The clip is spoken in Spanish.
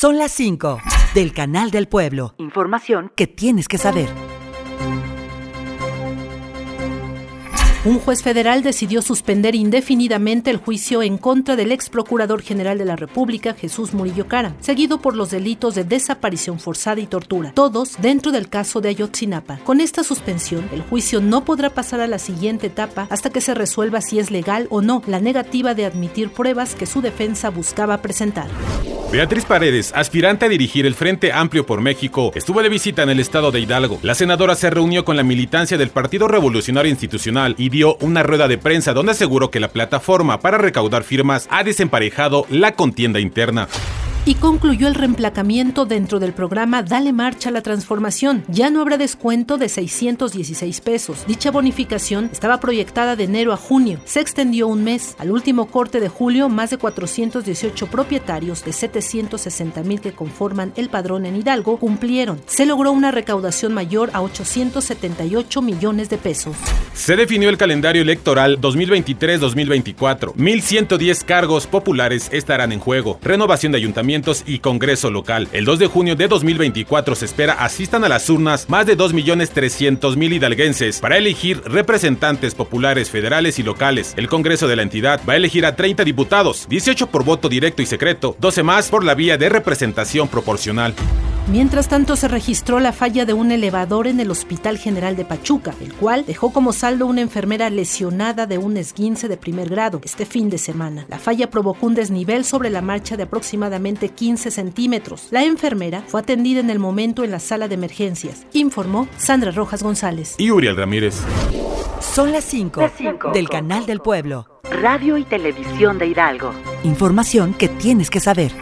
Son las 5 del Canal del Pueblo. Información que tienes que saber. Un juez federal decidió suspender indefinidamente el juicio en contra del ex procurador general de la República, Jesús Murillo Cara, seguido por los delitos de desaparición forzada y tortura, todos dentro del caso de Ayotzinapa. Con esta suspensión, el juicio no podrá pasar a la siguiente etapa hasta que se resuelva si es legal o no la negativa de admitir pruebas que su defensa buscaba presentar. Beatriz Paredes, aspirante a dirigir el Frente Amplio por México, estuvo de visita en el estado de Hidalgo. La senadora se reunió con la militancia del Partido Revolucionario Institucional y dio una rueda de prensa donde aseguró que la plataforma para recaudar firmas ha desemparejado la contienda interna y concluyó el reemplacamiento dentro del programa Dale Marcha a la Transformación. Ya no habrá descuento de 616 pesos. Dicha bonificación estaba proyectada de enero a junio. Se extendió un mes. Al último corte de julio, más de 418 propietarios de 760 mil que conforman el padrón en Hidalgo cumplieron. Se logró una recaudación mayor a 878 millones de pesos. Se definió el calendario electoral 2023-2024. 1.110 cargos populares estarán en juego. Renovación de ayuntamientos y Congreso local. El 2 de junio de 2024 se espera asistan a las urnas más de 2.300.000 hidalguenses para elegir representantes populares federales y locales. El Congreso de la entidad va a elegir a 30 diputados, 18 por voto directo y secreto, 12 más por la vía de representación proporcional. Mientras tanto, se registró la falla de un elevador en el Hospital General de Pachuca, el cual dejó como saldo una enfermera lesionada de un esguince de primer grado este fin de semana. La falla provocó un desnivel sobre la marcha de aproximadamente 15 centímetros. La enfermera fue atendida en el momento en la sala de emergencias, informó Sandra Rojas González. Y Uriel Ramírez. Son las 5 del Canal del Pueblo. Radio y Televisión de Hidalgo. Información que tienes que saber.